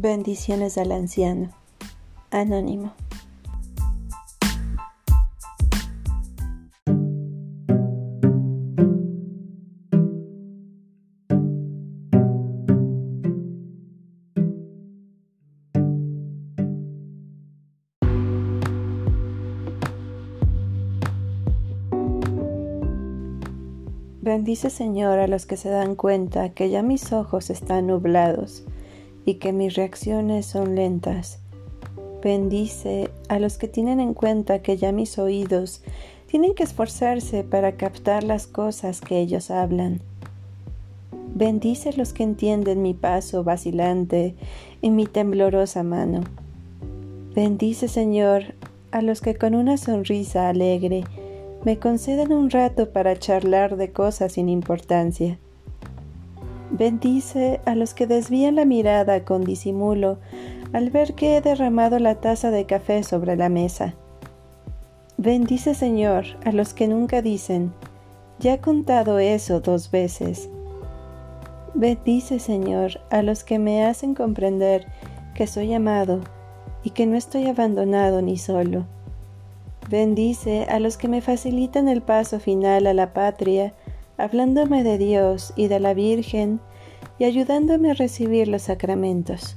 Bendiciones al anciano. Anónimo. Bendice Señor a los que se dan cuenta que ya mis ojos están nublados y que mis reacciones son lentas. Bendice a los que tienen en cuenta que ya mis oídos tienen que esforzarse para captar las cosas que ellos hablan. Bendice a los que entienden mi paso vacilante y mi temblorosa mano. Bendice, Señor, a los que con una sonrisa alegre me conceden un rato para charlar de cosas sin importancia. Bendice a los que desvían la mirada con disimulo al ver que he derramado la taza de café sobre la mesa. Bendice, Señor, a los que nunca dicen, ya he contado eso dos veces. Bendice, Señor, a los que me hacen comprender que soy amado y que no estoy abandonado ni solo. Bendice a los que me facilitan el paso final a la patria hablándome de Dios y de la Virgen y ayudándome a recibir los sacramentos.